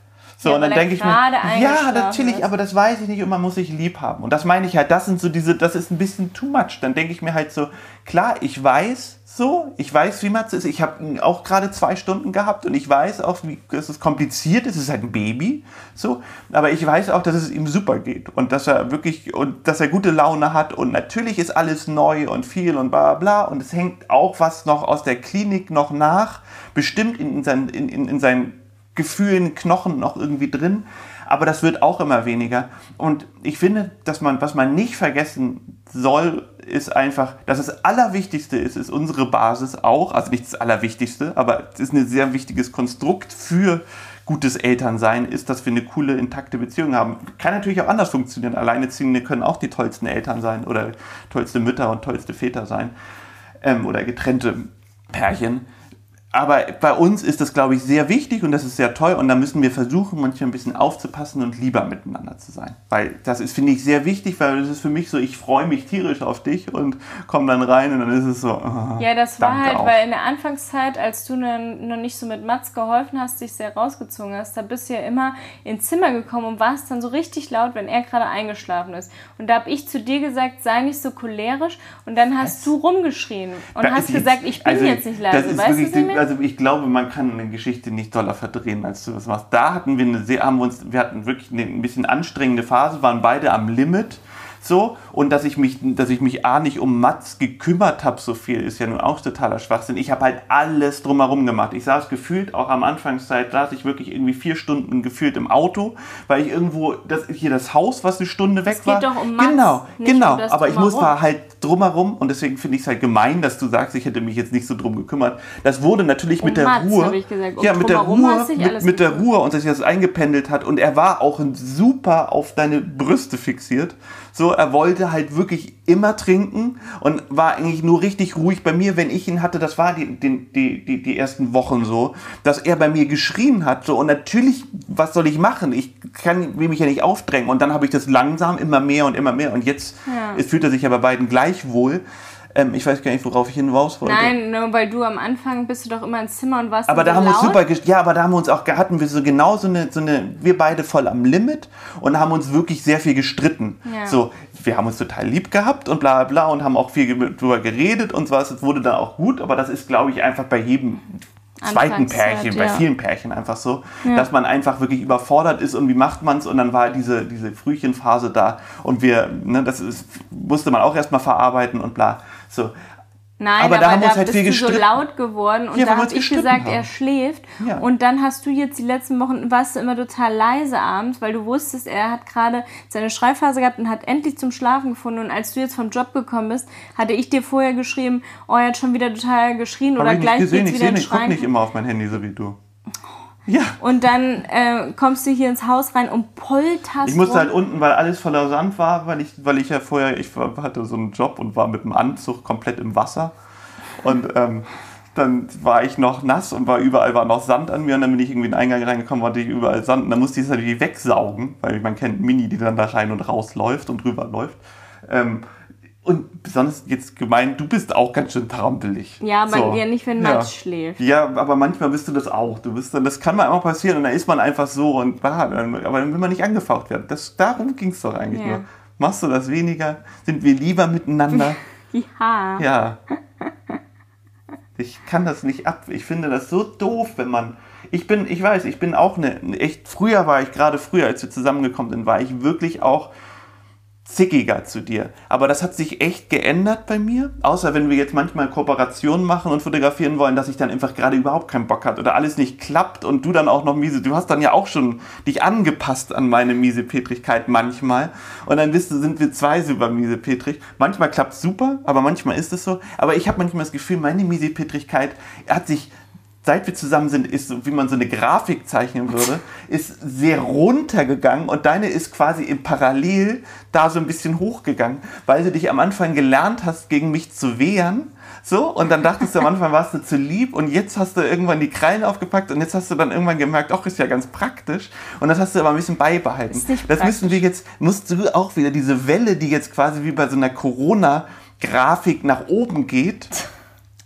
So, ja, und dann denke ich mir, ja, natürlich, ist. aber das weiß ich nicht und man muss sich lieb haben. Und das meine ich halt, das sind so diese, das ist ein bisschen too much. Dann denke ich mir halt so, klar, ich weiß so, ich weiß, wie man es ist. Ich habe auch gerade zwei Stunden gehabt und ich weiß auch, wie es ist kompliziert, es ist halt ein Baby, so. Aber ich weiß auch, dass es ihm super geht und dass er wirklich, und dass er gute Laune hat und natürlich ist alles neu und viel und bla bla und es hängt auch was noch aus der Klinik noch nach, bestimmt in, in, sein, in, in, in seinen Gefühlen, Knochen noch irgendwie drin. Aber das wird auch immer weniger. Und ich finde, dass man, was man nicht vergessen soll, ist einfach, dass das Allerwichtigste ist, ist unsere Basis auch, also nicht das Allerwichtigste, aber es ist ein sehr wichtiges Konstrukt für gutes Elternsein ist, dass wir eine coole, intakte Beziehung haben. Kann natürlich auch anders funktionieren. Alleineziehende können auch die tollsten Eltern sein oder tollste Mütter und tollste Väter sein ähm, oder getrennte Pärchen aber bei uns ist das, glaube ich, sehr wichtig und das ist sehr toll und da müssen wir versuchen, manchmal ein bisschen aufzupassen und lieber miteinander zu sein. Weil das ist, finde ich, sehr wichtig, weil das ist für mich so, ich freue mich tierisch auf dich und komme dann rein und dann ist es so. Oh, ja, das war halt, auch. weil in der Anfangszeit, als du noch nicht so mit Mats geholfen hast, dich sehr rausgezogen hast, da bist du ja immer ins Zimmer gekommen und warst dann so richtig laut, wenn er gerade eingeschlafen ist. Und da habe ich zu dir gesagt, sei nicht so cholerisch und dann hast Was? du rumgeschrien und da hast gesagt, ich bin also, jetzt nicht leise. Weißt du, also ich glaube, man kann eine Geschichte nicht doller verdrehen, als du das machst. Da hatten wir eine sehr, haben wir uns, wir hatten wirklich eine ein bisschen anstrengende Phase, waren beide am Limit so, und dass ich mich, dass ich mich A nicht um Mats gekümmert habe, so viel, ist ja nun auch totaler Schwachsinn. Ich habe halt alles drumherum gemacht. Ich saß gefühlt, auch am Anfangszeit, saß ich wirklich irgendwie vier Stunden gefühlt im Auto, weil ich irgendwo, das, hier das Haus, was eine Stunde weg es war. Geht doch um Mats, genau, genau. Um aber ich muss war halt drumherum und deswegen finde ich es halt gemein, dass du sagst, ich hätte mich jetzt nicht so drum gekümmert. Das wurde natürlich um mit der Mats, Ruhe. Um ja, mit der Ruhe, mit, mit der Ruhe und dass sich das eingependelt hat und er war auch super auf deine Brüste fixiert. So, er wollte halt wirklich immer trinken und war eigentlich nur richtig ruhig bei mir, wenn ich ihn hatte. Das war die, die, die, die ersten Wochen so, dass er bei mir geschrien hat. So, und natürlich, was soll ich machen? Ich kann mich ja nicht aufdrängen. Und dann habe ich das langsam immer mehr und immer mehr. Und jetzt ja. fühlt er sich ja bei beiden gleich wohl. Ähm, ich weiß gar nicht, worauf ich hinaus wollte. Nein, nur weil du am Anfang bist du doch immer ins Zimmer und warst Aber da so haben wir uns super, ja, aber da haben wir uns auch, hatten wir so genau so eine, so eine, wir beide voll am Limit und haben uns wirklich sehr viel gestritten. Ja. So, wir haben uns total lieb gehabt und bla bla und haben auch viel drüber geredet und so es wurde dann auch gut, aber das ist, glaube ich, einfach bei jedem zweiten Pärchen, ja. bei vielen Pärchen einfach so, ja. dass man einfach wirklich überfordert ist und wie macht man es und dann war diese, diese Frühchenphase da und wir, ne, das ist, musste man auch erstmal verarbeiten und bla. So. Nein, aber, aber da, haben da halt bist du so laut geworden und ja, da habe ich gesagt, haben. er schläft. Ja. Und dann hast du jetzt die letzten Wochen, warst du immer total leise abends, weil du wusstest, er hat gerade seine Schreibphase gehabt und hat endlich zum Schlafen gefunden. Und als du jetzt vom Job gekommen bist, hatte ich dir vorher geschrieben, oh, er hat schon wieder total geschrien hab oder ich gleich gesehen, geht's ich wieder Ich gucke nicht immer auf mein Handy, so wie du. Ja. Und dann äh, kommst du hier ins Haus rein und polterst. Ich musste rum. halt unten, weil alles voller Sand war, weil ich, weil ich ja vorher, ich hatte so einen Job und war mit dem Anzug komplett im Wasser. Und ähm, dann war ich noch nass und war überall war noch Sand an mir und dann bin ich irgendwie in den Eingang reingekommen, war ich überall Sand und dann musste ich es natürlich wegsaugen, weil man kennt Mini, die dann da rein und raus läuft und drüber läuft. Ähm, und besonders jetzt gemeint, du bist auch ganz schön trampelig. Ja, aber so. ja nicht, wenn Matsch ja. schläft. Ja, aber manchmal bist du das auch. Du bist dann, das kann mal auch passieren und dann ist man einfach so und aber dann will man nicht angefaucht werden. Das, darum ging es doch eigentlich ja. nur. Machst du das weniger? Sind wir lieber miteinander? *laughs* ja. *laughs* Ja. Ich kann das nicht ab. Ich finde das so doof, wenn man. Ich bin, ich weiß, ich bin auch eine. Echt, früher war ich, gerade früher, als wir zusammengekommen sind, war ich wirklich auch zickiger zu dir. Aber das hat sich echt geändert bei mir. Außer wenn wir jetzt manchmal Kooperationen machen und fotografieren wollen, dass ich dann einfach gerade überhaupt keinen Bock hat oder alles nicht klappt und du dann auch noch miese. Du hast dann ja auch schon dich angepasst an meine miese Petrigkeit manchmal. Und dann bist du, sind wir zwei super miese Petrig. Manchmal klappt super, aber manchmal ist es so. Aber ich habe manchmal das Gefühl, meine miese Petrigkeit hat sich seit wir zusammen sind, ist, wie man so eine Grafik zeichnen würde, ist sehr runtergegangen und deine ist quasi im Parallel da so ein bisschen hochgegangen, weil du dich am Anfang gelernt hast, gegen mich zu wehren. So, und dann dachtest du am Anfang, warst du zu lieb und jetzt hast du irgendwann die Krallen aufgepackt und jetzt hast du dann irgendwann gemerkt, ach, ist ja ganz praktisch. Und das hast du aber ein bisschen beibehalten. das müssen wir jetzt, musst du auch wieder diese Welle, die jetzt quasi wie bei so einer Corona-Grafik nach oben geht,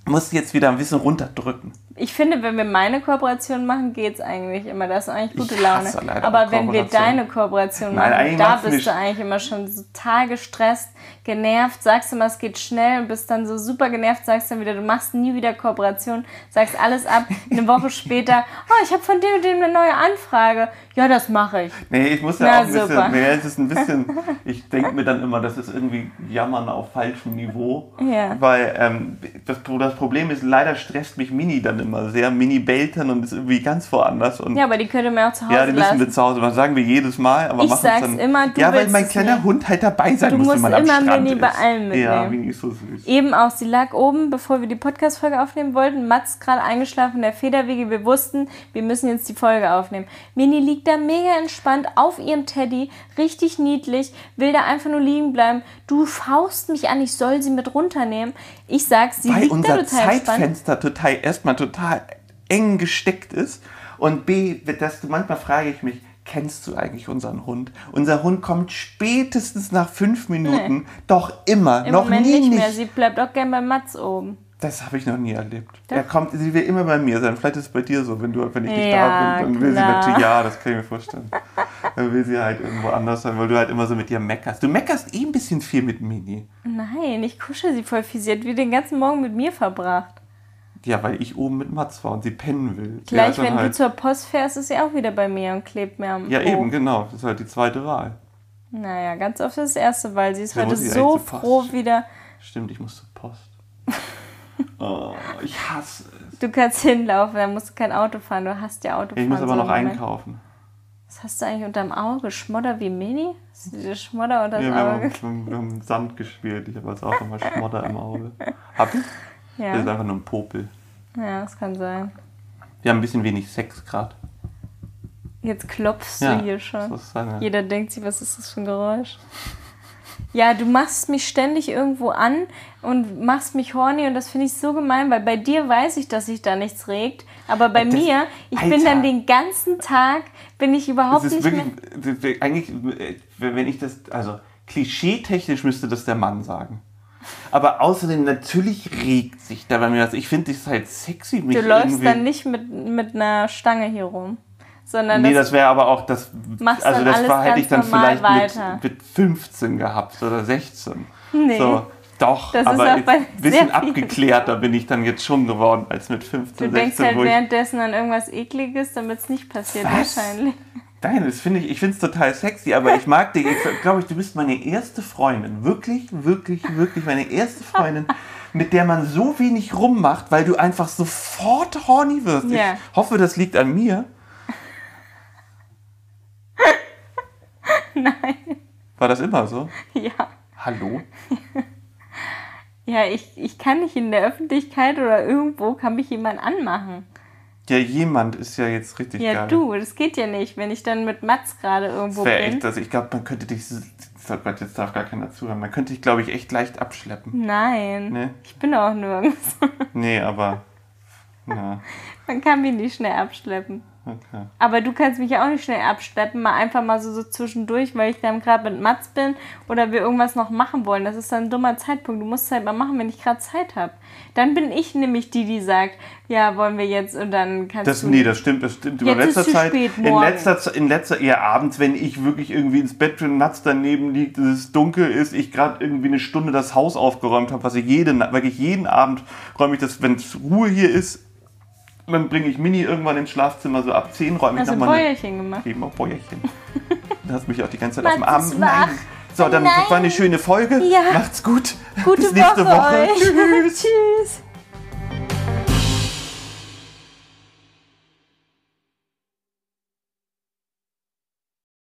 musst du jetzt wieder ein bisschen runterdrücken ich finde, wenn wir meine Kooperation machen, geht es eigentlich immer. Das ist eigentlich gute Laune. Aber wenn wir deine Kooperation machen, Nein, da bist du eigentlich immer schon total gestresst, genervt, sagst immer, es geht schnell und bist dann so super genervt, sagst dann wieder, du machst nie wieder Kooperation, sagst alles ab. Eine Woche *laughs* später, oh, ich habe von dem und dem eine neue Anfrage. Ja, das mache ich. Nee, ich muss ja Na, auch ein bisschen, super. nee, es ist ein bisschen, *laughs* ich denke mir dann immer, das ist irgendwie Jammern auf falschem Niveau. Ja. Weil ähm, das, das Problem ist, leider stresst mich Mini dann immer sehr. Mini bellt dann und ist irgendwie ganz woanders. Und Ja, aber die könnte man auch zu Hause ja, die müssen lassen. wir zu Hause machen. Sagen wir jedes Mal, aber Ich machen sag's dann. immer, du Ja, weil mein es kleiner nicht. Hund halt dabei sein Du muss, man am immer Strand Mini bei allem Ja, mitnehmen. Mini ist so süß. Eben auch, sie lag oben, bevor wir die Podcast-Folge aufnehmen wollten. Mats gerade eingeschlafen in der Federwiege. Wir wussten, wir müssen jetzt die Folge aufnehmen. Mini liegt da mega entspannt auf ihrem Teddy, richtig niedlich, will da einfach nur liegen bleiben. Du faust mich an, ich soll sie mit runternehmen. Ich sag's, sie weil liegt da unser total entspannt. Zeitfenster total erstmal total eng gesteckt ist und B, das, manchmal frage ich mich, kennst du eigentlich unseren Hund? Unser Hund kommt spätestens nach fünf Minuten, doch immer, Im noch Moment nie nicht nicht. mehr. Sie bleibt auch gern bei Mats oben. Das habe ich noch nie erlebt. Er kommt, sie will immer bei mir sein. Vielleicht ist es bei dir so, wenn du, wenn ich nicht Ja, da bin, dann will klar. sie natürlich, ja, das kann ich mir vorstellen. Dann will sie halt irgendwo anders sein, weil du halt immer so mit ihr meckerst. Du meckerst eh ein bisschen viel mit Mini. Nein, ich kuschel sie voll viel. Sie hat wie den ganzen Morgen mit mir verbracht. Ja, weil ich oben mit Mats war und sie pennen will. Gleich, wenn du halt, zur Post fährst, ist sie auch wieder bei mir und klebt mir am Ja, Po. eben, genau. Das ist halt die zweite Wahl. Naja, ganz oft das erste, weil sie ist heute so froh wieder. Stimmt, ich muss zur Post. *laughs* Oh, ich hasse es. Du kannst hinlaufen, dann musst du kein Auto fahren. Du hast ja Autofahren. Ich muss aber so noch Moment. einkaufen. Was hast du eigentlich unterm Auge? Schmodder wie Mini? Hast du dir Schmodder unter das Ja, wir, Auge? haben, wir haben Sand gespielt. Ich habe als auch immer Schmodder im Auge. Hab ich? Das ist Ja. einfach nur ein Popel. ja, das kann sein. Wir haben ein bisschen wenig Sex gerade. Jetzt klopfst Ja, du hier schon. das ist eine- Jeder denkt sich, was ist das für ein Geräusch? Ja, du machst mich ständig irgendwo an und machst mich horny und das finde ich so gemein, weil bei dir weiß ich, dass sich da nichts regt, aber bei Das- mir, ich bin Alter. dann den ganzen Tag, bin ich überhaupt Das ist nicht wirklich, mehr... eigentlich, äh, wenn ich das, also klischeetechnisch müsste das der Mann sagen. Aber außerdem, natürlich regt sich da bei mir was. Ich finde das halt sexy. Mich Du läufst irgendwie, dann nicht mit, mit einer Stange hier rum, sondern Nee, das, das wäre aber auch das. Machst also das war, hätte ich dann vielleicht weiter. mit, mit 15 gehabt oder 16. Nee. So, doch, Das ist aber ein bisschen abgeklärter bin ich dann jetzt schon geworden als mit 15, du denkst 16. halt wo ich, währenddessen an irgendwas Ekliges, damit es nicht passiert Was? wahrscheinlich. Nein, das finde ich, ich finde es total sexy, aber ich mag dich, ich glaube ich, du bist meine erste Freundin. Wirklich, wirklich, wirklich meine erste Freundin, mit der man so wenig rummacht, weil du einfach sofort horny wirst. Ja. Ich hoffe, das liegt an mir. *laughs* Nein. War das immer so? Ja. Hallo? Ja, ich, ich kann nicht in der Öffentlichkeit oder irgendwo, kann mich jemand anmachen. Ja, jemand ist ja jetzt richtig Ja, geil. du, das geht ja nicht, wenn ich dann mit Mats gerade irgendwo Das wäre bin. echt, also ich glaube, man könnte dich, jetzt darf gar keiner zuhören, man könnte dich, glaube ich, echt leicht abschleppen. Nein, Nee. ich bin auch nirgends. Nee, aber, *laughs* na, Man kann mich nicht schnell abschleppen. Okay. Aber du kannst mich ja auch nicht schnell abschleppen, mal einfach mal so, so zwischendurch, weil ich dann gerade mit Mats bin oder wir irgendwas noch machen wollen. Das ist dann ein dummer Zeitpunkt. Du musst es halt mal machen, wenn ich gerade Zeit habe. Dann bin ich nämlich die, die sagt, ja, wollen wir jetzt und dann kannst Das, du... nee, das stimmt, das stimmt. Über letzter Zeit, spät, in letzter, in letzter, eher abends, wenn ich wirklich irgendwie ins Bett bin, Natz daneben liegt, es dunkel ist, ich gerade irgendwie eine Stunde das Haus aufgeräumt habe, was ich jeden, wirklich jeden Abend räume ich das, wenn es Ruhe hier ist, dann bringe ich Mini irgendwann ins Schlafzimmer, so ab 10 räume ich Hast du ein nochmal eine- Bäuerchen gemacht? Eben auch Bäuerchen. *laughs* Du hast mich auch die ganze Zeit auf dem Arm. Nein. So, dann Nein. war eine schöne Folge. Ja. Macht's gut. Gute Bis nächste Woche, Woche. Tschüss. *laughs* Tschüss.